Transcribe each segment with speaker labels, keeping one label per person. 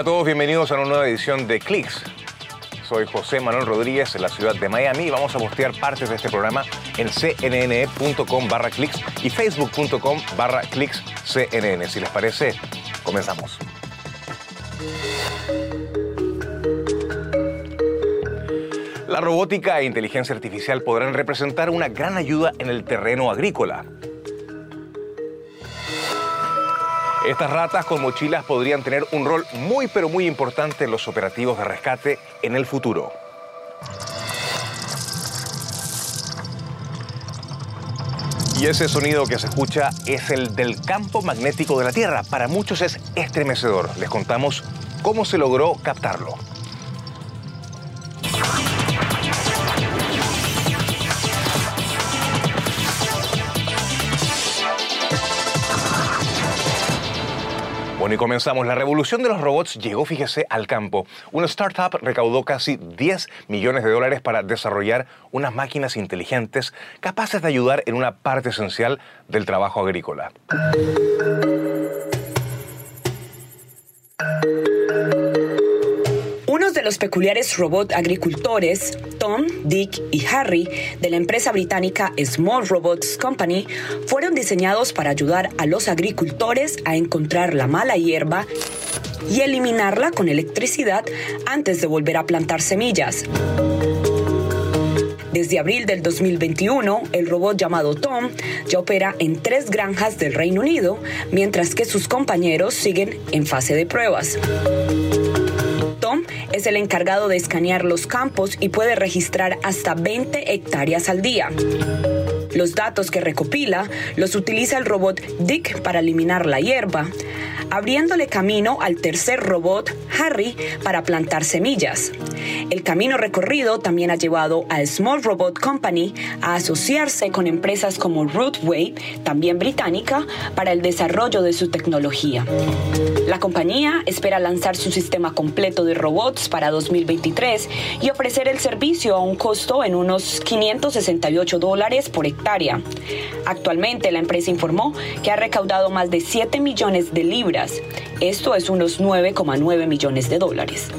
Speaker 1: Hola a todos, bienvenidos a una nueva edición de Clicks. Soy José Manuel Rodríguez en la ciudad de Miami vamos a postear partes de este programa en cnn.com barra clicks y facebook.com barra clicks cnn. Si les parece, comenzamos. La robótica e inteligencia artificial podrán representar una gran ayuda en el terreno agrícola. Estas ratas con mochilas podrían tener un rol muy pero muy importante en los operativos de rescate en el futuro. Y ese sonido que se escucha es el del campo magnético de la Tierra. Para muchos es estremecedor. Les contamos cómo se logró captarlo. Bueno, y comenzamos. La revolución de los robots llegó, fíjese, al campo. Una startup recaudó casi 10 millones de dólares para desarrollar unas máquinas inteligentes capaces de ayudar en una parte esencial del trabajo agrícola.
Speaker 2: Los peculiares robot agricultores, Tom, Dick y Harry, de la empresa británica Small Robots Company, fueron diseñados para ayudar a los agricultores a encontrar la mala hierba y eliminarla con electricidad antes de volver a plantar semillas. Desde abril del 2021, el robot llamado Tom ya opera en tres granjas del Reino Unido, mientras que sus compañeros siguen en fase de pruebas. Es el encargado de escanear los campos y puede registrar hasta 20 hectáreas al día. Los datos que recopila los utiliza el robot Dick para eliminar la hierba, abriéndole camino al tercer robot, Harry, para plantar semillas. El camino recorrido también ha llevado a Small Robot Company a asociarse con empresas como Rootway, también británica, para el desarrollo de su tecnología. La compañía espera lanzar su sistema completo de robots para 2023 y ofrecer el servicio a un costo en unos 568 dólares por hectárea. Actualmente la empresa informó que ha recaudado más de 7 millones de libras. Esto es unos 9,9 millones de dólares.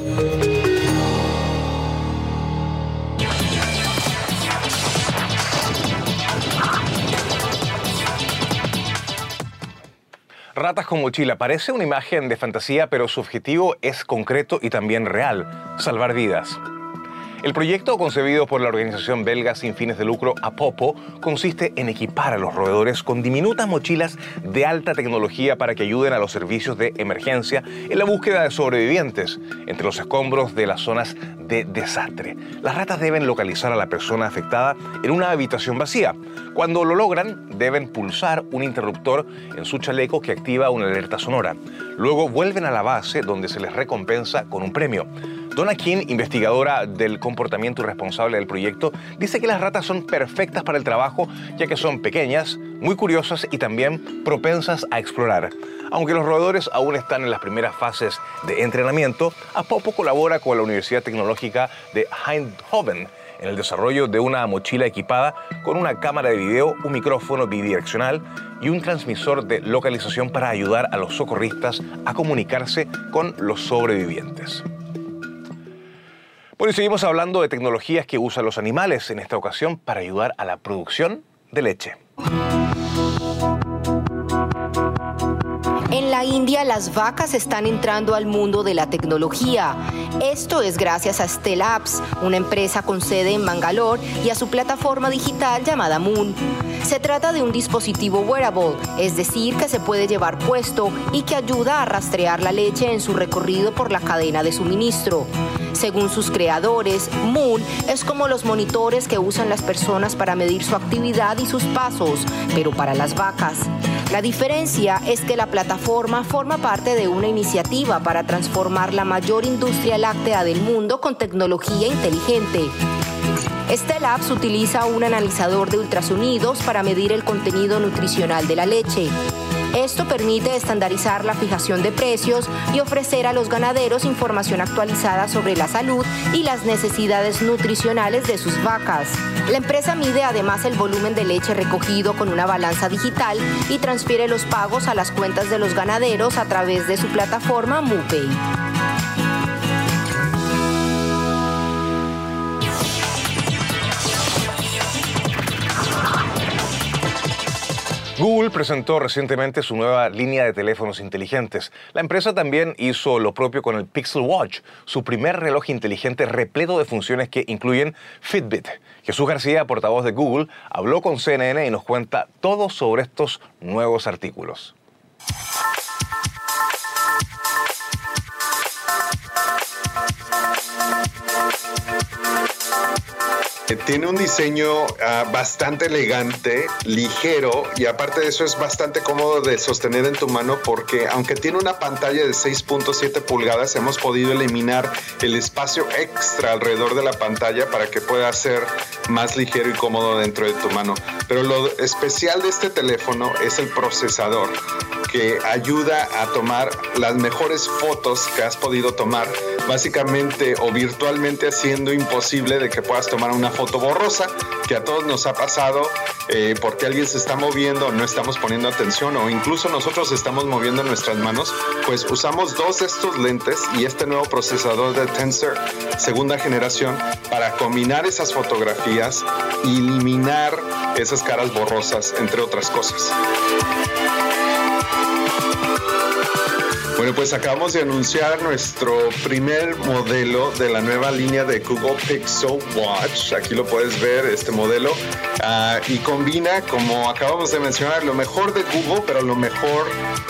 Speaker 1: Ratas con mochila parece una imagen de fantasía, pero su objetivo es concreto y también real, salvar vidas. El proyecto concebido por la organización belga sin fines de lucro Apopo consiste en equipar a los roedores con diminutas mochilas de alta tecnología para que ayuden a los servicios de emergencia en la búsqueda de sobrevivientes entre los escombros de las zonas de desastre. Las ratas deben localizar a la persona afectada en una habitación vacía. Cuando lo logran, deben pulsar un interruptor en su chaleco que activa una alerta sonora. Luego vuelven a la base donde se les recompensa con un premio. Donna King, investigadora del comportamiento irresponsable del proyecto, dice que las ratas son perfectas para el trabajo ya que son pequeñas, muy curiosas y también propensas a explorar. Aunque los roedores aún están en las primeras fases de entrenamiento, Apopo colabora con la Universidad Tecnológica de Eindhoven en el desarrollo de una mochila equipada con una cámara de video, un micrófono bidireccional y un transmisor de localización para ayudar a los socorristas a comunicarse con los sobrevivientes. Bueno, y seguimos hablando de tecnologías que usan los animales, en esta ocasión para ayudar a la producción de leche.
Speaker 3: En la India las vacas están entrando al mundo de la tecnología. Esto es gracias a Stellabs, una empresa con sede en Bangalore, y a su plataforma digital llamada Moon. Se trata de un dispositivo wearable, es decir, que se puede llevar puesto y que ayuda a rastrear la leche en su recorrido por la cadena de suministro. Según sus creadores, Moon es como los monitores que usan las personas para medir su actividad y sus pasos, pero para las vacas. La diferencia es que la plataforma forma parte de una iniciativa para transformar la mayor industria láctea del mundo con tecnología inteligente. Este Labs utiliza un analizador de ultrasonidos para medir el contenido nutricional de la leche. Esto permite estandarizar la fijación de precios y ofrecer a los ganaderos información actualizada sobre la salud y las necesidades nutricionales de sus vacas. La empresa mide además el volumen de leche recogido con una balanza digital y transfiere los pagos a las cuentas de los ganaderos a través de su plataforma MuPay.
Speaker 1: Google presentó recientemente su nueva línea de teléfonos inteligentes. La empresa también hizo lo propio con el Pixel Watch, su primer reloj inteligente repleto de funciones que incluyen Fitbit. Jesús García, portavoz de Google, habló con CNN y nos cuenta todo sobre estos nuevos artículos.
Speaker 4: Tiene un diseño ah, bastante elegante, ligero y aparte de eso es bastante cómodo de sostener en tu mano porque aunque tiene una pantalla de 6.7 pulgadas hemos podido eliminar el espacio extra alrededor de la pantalla para que pueda ser más ligero y cómodo dentro de tu mano. Pero lo especial de este teléfono es el procesador que ayuda a tomar las mejores fotos que has podido tomar, básicamente o virtualmente haciendo imposible de que puedas tomar una foto borrosa, que a todos nos ha pasado eh, porque alguien se está moviendo, no estamos poniendo atención o incluso nosotros estamos moviendo nuestras manos, pues usamos dos de estos lentes y este nuevo procesador de Tensor segunda generación para combinar esas fotografías y eliminar esas caras borrosas, entre otras cosas. Bueno, pues acabamos de anunciar nuestro primer modelo de la nueva línea de Google Pixel Watch. Aquí lo puedes ver, este modelo. Ah, y combina, como acabamos de mencionar, lo mejor de Google, pero lo mejor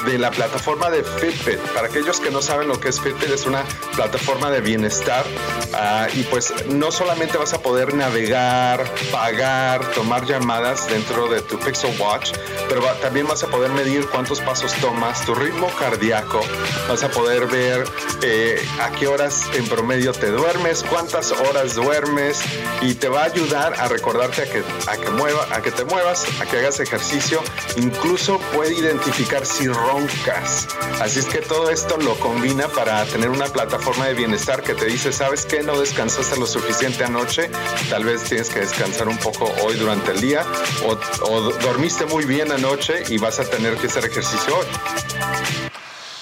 Speaker 4: de la plataforma de Fitbit. Para aquellos que no saben lo que es Fitbit, es una plataforma de bienestar. Ah, y pues no solamente vas a poder navegar, pagar, tomar llamadas dentro de tu Pixel Watch, pero también vas a poder medir cuántos pasos tomas, tu ritmo cardíaco vas a poder ver eh, a qué horas en promedio te duermes, cuántas horas duermes y te va a ayudar a recordarte a que, a que, mueva, a que te muevas, a que hagas ejercicio, incluso puede identificar si roncas. Así es que todo esto lo combina para tener una plataforma de bienestar que te dice, ¿sabes qué? No descansaste lo suficiente anoche, tal vez tienes que descansar un poco hoy durante el día o, o dormiste muy bien anoche y vas a tener que hacer ejercicio hoy.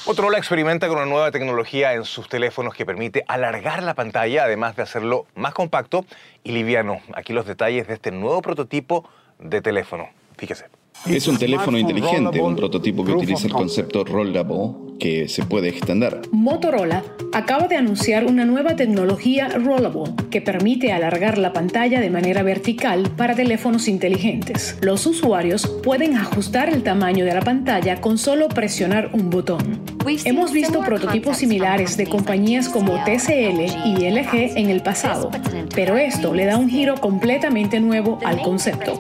Speaker 1: Motorola experimenta con una nueva tecnología en sus teléfonos que permite alargar la pantalla, además de hacerlo más compacto y liviano. Aquí los detalles de este nuevo prototipo de teléfono. Fíjese.
Speaker 5: Es un teléfono inteligente, un prototipo que utiliza el concepto rollable que se puede extender.
Speaker 6: Motorola acaba de anunciar una nueva tecnología Rollable que permite alargar la pantalla de manera vertical para teléfonos inteligentes. Los usuarios pueden ajustar el tamaño de la pantalla con solo presionar un botón. Hemos visto prototipos similares de compañías como TCL y LG en el pasado, pero esto le da un giro completamente nuevo al concepto.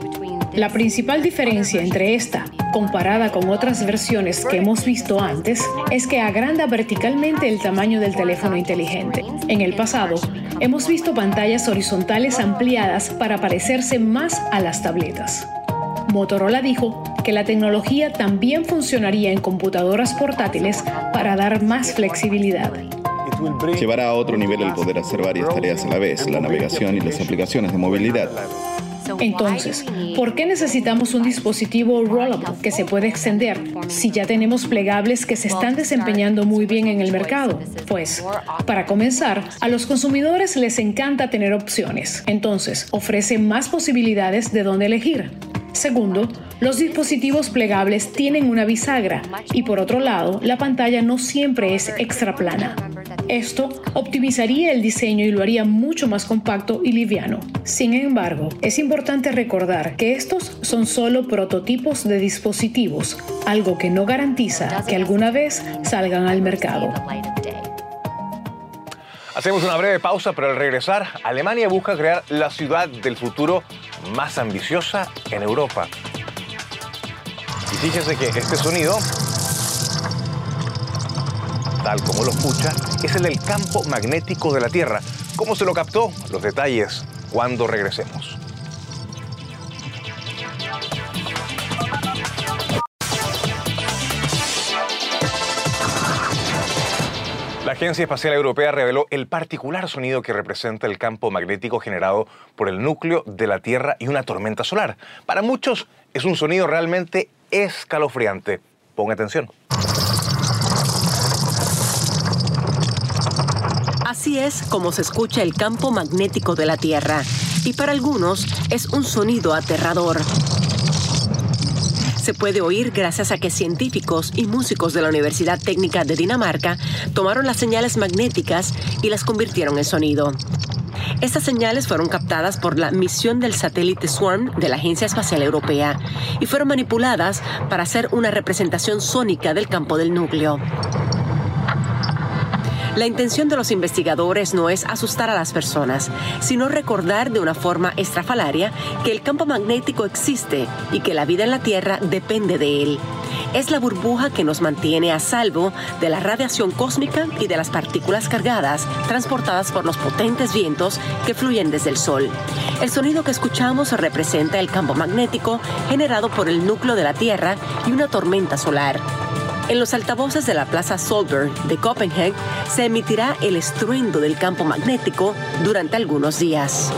Speaker 6: La principal diferencia entre esta, comparada con otras versiones que hemos visto antes, es que agranda verticalmente el tamaño del teléfono inteligente. En el pasado, hemos visto pantallas horizontales ampliadas para parecerse más a las tabletas. Motorola dijo que la tecnología también funcionaría en computadoras portátiles para dar más flexibilidad.
Speaker 5: Llevará a otro nivel el poder hacer varias tareas a la vez, la navegación y las aplicaciones de movilidad.
Speaker 6: Entonces, ¿por qué necesitamos un dispositivo rollable que se puede extender si ya tenemos plegables que se están desempeñando muy bien en el mercado? Pues, para comenzar, a los consumidores les encanta tener opciones. Entonces, ofrece más posibilidades de dónde elegir. Segundo, los dispositivos plegables tienen una bisagra y por otro lado, la pantalla no siempre es extra plana. Esto optimizaría el diseño y lo haría mucho más compacto y liviano. Sin embargo, es importante recordar que estos son solo prototipos de dispositivos, algo que no garantiza que alguna vez salgan al mercado.
Speaker 1: Hacemos una breve pausa, pero al regresar, Alemania busca crear la ciudad del futuro más ambiciosa en Europa. Y fíjese que este sonido tal como lo escucha, es el del campo magnético de la Tierra. ¿Cómo se lo captó? Los detalles cuando regresemos. La Agencia Espacial Europea reveló el particular sonido que representa el campo magnético generado por el núcleo de la Tierra y una tormenta solar. Para muchos es un sonido realmente escalofriante. Ponga atención.
Speaker 7: Así es como se escucha el campo magnético de la Tierra, y para algunos es un sonido aterrador. se puede oír gracias a que científicos y músicos de la Universidad Técnica de Dinamarca tomaron las señales magnéticas y las convirtieron en sonido. Estas señales fueron captadas por la misión del satélite Swarm de la Agencia Espacial Europea y fueron manipuladas para hacer una representación sónica del campo del núcleo. La intención de los investigadores no es asustar a las personas, sino recordar de una forma estrafalaria que el campo magnético existe y que la vida en la Tierra depende de él. Es la burbuja que nos mantiene a salvo de la radiación cósmica y de las partículas cargadas transportadas por los potentes vientos que fluyen desde el Sol. El sonido que escuchamos representa el campo magnético generado por el núcleo de la Tierra y una tormenta solar. En los altavoces de la Plaza Solberg de Copenhague se emitirá el estruendo del campo magnético durante algunos días.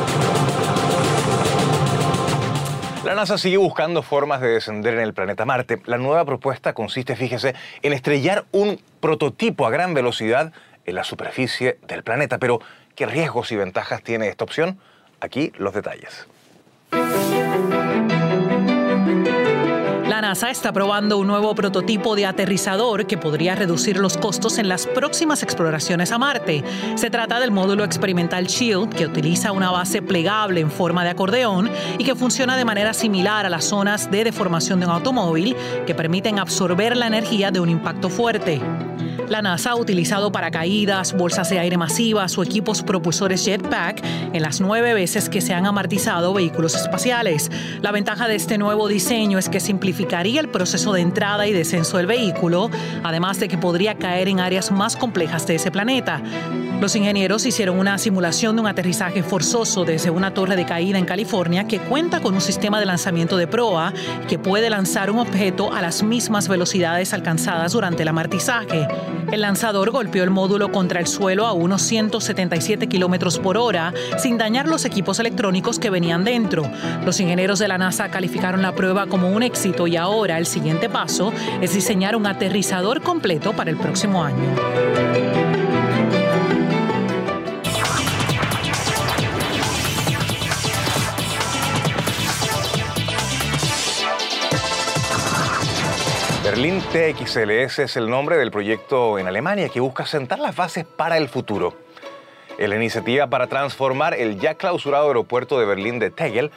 Speaker 1: La NASA sigue buscando formas de descender en el planeta Marte. La nueva propuesta consiste, fíjese, en estrellar un prototipo a gran velocidad en la superficie del planeta. Pero, ¿qué riesgos y ventajas tiene esta opción? Aquí los detalles.
Speaker 8: NASA está probando un nuevo prototipo de aterrizador que podría reducir los costos en las próximas exploraciones a Marte. Se trata del módulo experimental Shield, que utiliza una base plegable en forma de acordeón y que funciona de manera similar a las zonas de deformación de un automóvil que permiten absorber la energía de un impacto fuerte. La NASA ha utilizado paracaídas, bolsas de aire masivas o equipos propulsores jetpack en las nueve veces que se han amortizado vehículos espaciales. La ventaja de este nuevo diseño es que simplificaría el proceso de entrada y descenso del vehículo, además de que podría caer en áreas más complejas de ese planeta. Los ingenieros hicieron una simulación de un aterrizaje forzoso desde una torre de caída en California que cuenta con un sistema de lanzamiento de proa que puede lanzar un objeto a las mismas velocidades alcanzadas durante el amortizaje. El lanzador golpeó el módulo contra el suelo a unos 177 kilómetros por hora sin dañar los equipos electrónicos que venían dentro. Los ingenieros de la NASA calificaron la prueba como un éxito y ahora el siguiente paso es diseñar un aterrizador completo para el próximo año.
Speaker 1: Berlín TXLS es el nombre del proyecto en Alemania que busca sentar las bases para el futuro. Es la iniciativa para transformar el ya clausurado aeropuerto de Berlín de Tegel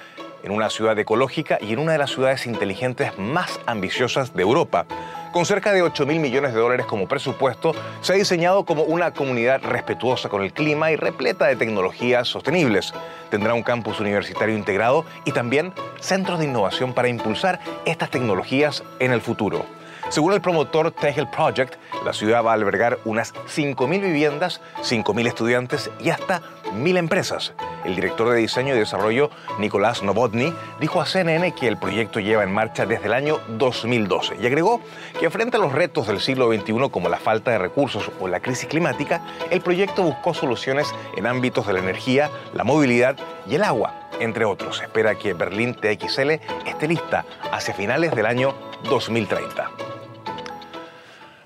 Speaker 1: en una ciudad ecológica y en una de las ciudades inteligentes más ambiciosas de Europa. Con cerca de 8 mil millones de dólares como presupuesto, se ha diseñado como una comunidad respetuosa con el clima y repleta de tecnologías sostenibles. Tendrá un campus universitario integrado y también centros de innovación para impulsar estas tecnologías en el futuro. Según el promotor Tegel Project, la ciudad va a albergar unas 5.000 viviendas, 5.000 estudiantes y hasta 1.000 empresas. El director de diseño y desarrollo, Nicolás Novotny, dijo a CNN que el proyecto lleva en marcha desde el año 2012 y agregó que frente a los retos del siglo XXI como la falta de recursos o la crisis climática, el proyecto buscó soluciones en ámbitos de la energía, la movilidad y el agua, entre otros. espera que Berlín TXL esté lista hacia finales del año 2030.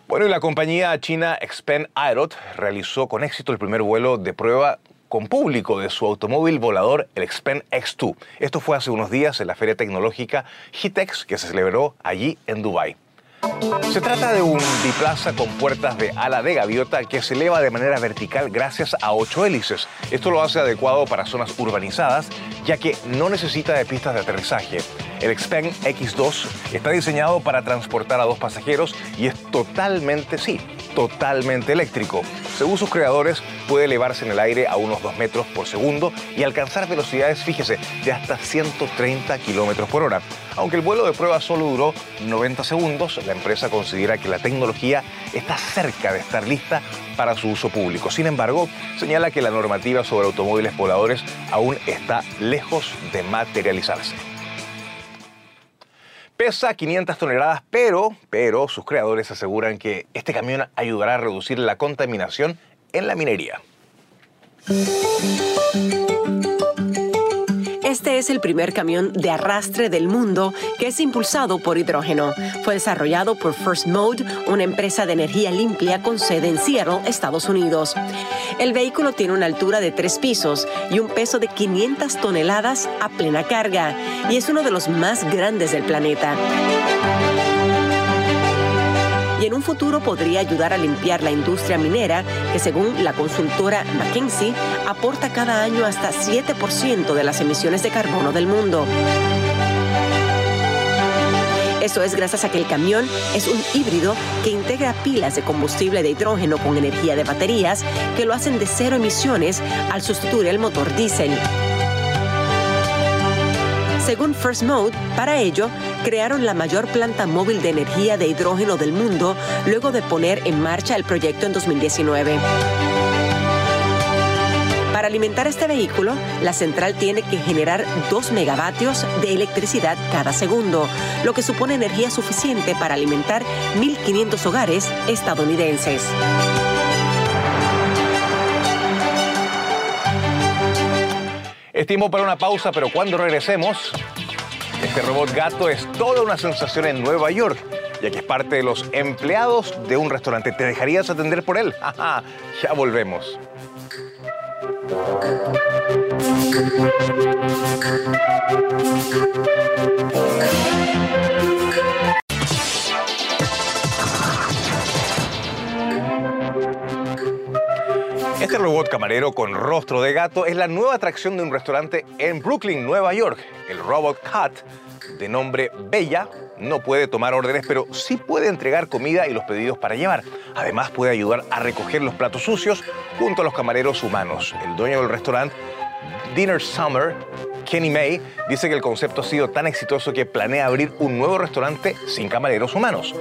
Speaker 1: Bueno, y la compañía china Xpeng Aerot realizó con éxito el primer vuelo de prueba con público de su automóvil volador, el Xpeng X2. Esto fue hace unos días en la feria tecnológica HITEX que se celebró allí en Dubái. Se trata de un biplaza con puertas de ala de gaviota que se eleva de manera vertical gracias a ocho hélices. Esto lo hace adecuado para zonas urbanizadas, ya que no necesita de pistas de aterrizaje. El Xpeng X2 está diseñado para transportar a dos pasajeros y es totalmente, sí, totalmente eléctrico. Según sus creadores, puede elevarse en el aire a unos 2 metros por segundo y alcanzar velocidades, fíjese, de hasta 130 kilómetros por hora. Aunque el vuelo de prueba solo duró 90 segundos, la empresa considera que la tecnología está cerca de estar lista para su uso público. Sin embargo, señala que la normativa sobre automóviles voladores aún está lejos de materializarse. Pesa 500 toneladas, pero, pero sus creadores aseguran que este camión ayudará a reducir la contaminación en la minería.
Speaker 7: Este es el primer camión de arrastre del mundo que es impulsado por hidrógeno. Fue desarrollado por First Mode, una empresa de energía limpia con sede en Seattle, Estados Unidos. El vehículo tiene una altura de tres pisos y un peso de 500 toneladas a plena carga y es uno de los más grandes del planeta y en un futuro podría ayudar a limpiar la industria minera que según la consultora McKinsey aporta cada año hasta 7% de las emisiones de carbono del mundo. Eso es gracias a que el camión es un híbrido que integra pilas de combustible de hidrógeno con energía de baterías que lo hacen de cero emisiones al sustituir el motor diésel. Según First Mode, para ello, crearon la mayor planta móvil de energía de hidrógeno del mundo luego de poner en marcha el proyecto en 2019. Para alimentar este vehículo, la central tiene que generar 2 megavatios de electricidad cada segundo, lo que supone energía suficiente para alimentar 1.500 hogares estadounidenses.
Speaker 1: Estimo para una pausa, pero cuando regresemos, este robot gato es toda una sensación en Nueva York, ya que es parte de los empleados de un restaurante. ¿Te dejarías atender por él? ya volvemos. Este robot camarero con rostro de gato es la nueva atracción de un restaurante en Brooklyn, Nueva York. El Robot Cat, de nombre Bella, no puede tomar órdenes, pero sí puede entregar comida y los pedidos para llevar. Además puede ayudar a recoger los platos sucios junto a los camareros humanos. El dueño del restaurante, Dinner Summer, Kenny May, dice que el concepto ha sido tan exitoso que planea abrir un nuevo restaurante sin camareros humanos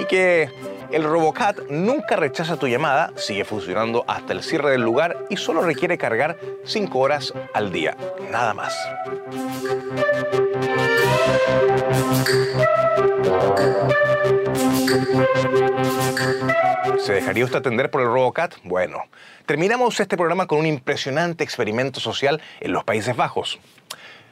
Speaker 1: y que el Robocat nunca rechaza tu llamada, sigue funcionando hasta el cierre del lugar y solo requiere cargar 5 horas al día, nada más. ¿Se dejaría usted atender por el Robocat? Bueno, terminamos este programa con un impresionante experimento social en los Países Bajos.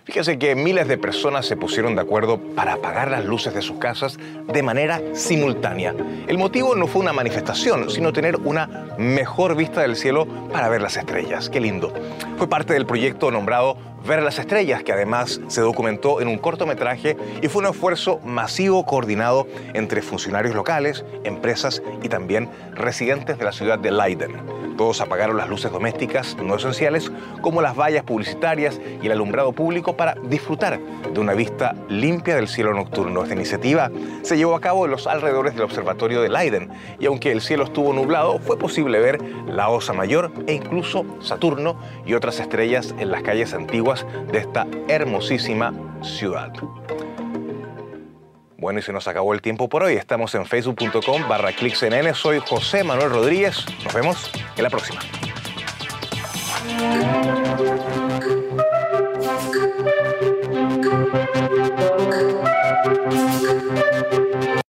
Speaker 1: Fíjese que miles de personas se pusieron de acuerdo para apagar las luces de sus casas de manera simultánea. El motivo no fue una manifestación, sino tener una mejor vista del cielo para ver las estrellas. Qué lindo. Fue parte del proyecto nombrado Ver las estrellas, que además se documentó en un cortometraje y fue un esfuerzo masivo coordinado entre funcionarios locales, empresas y también residentes de la ciudad de Leiden. Todos apagaron las luces domésticas no esenciales como las vallas publicitarias y el alumbrado público para disfrutar de una vista limpia del cielo nocturno. Esta iniciativa se llevó a cabo en los alrededores del observatorio de Leiden y aunque el cielo estuvo nublado fue posible ver la Osa Mayor e incluso Saturno y otras estrellas en las calles antiguas de esta hermosísima ciudad. Bueno, y se nos acabó el tiempo por hoy. Estamos en facebook.com barra clicksnn. Soy José Manuel Rodríguez. Nos vemos en la próxima.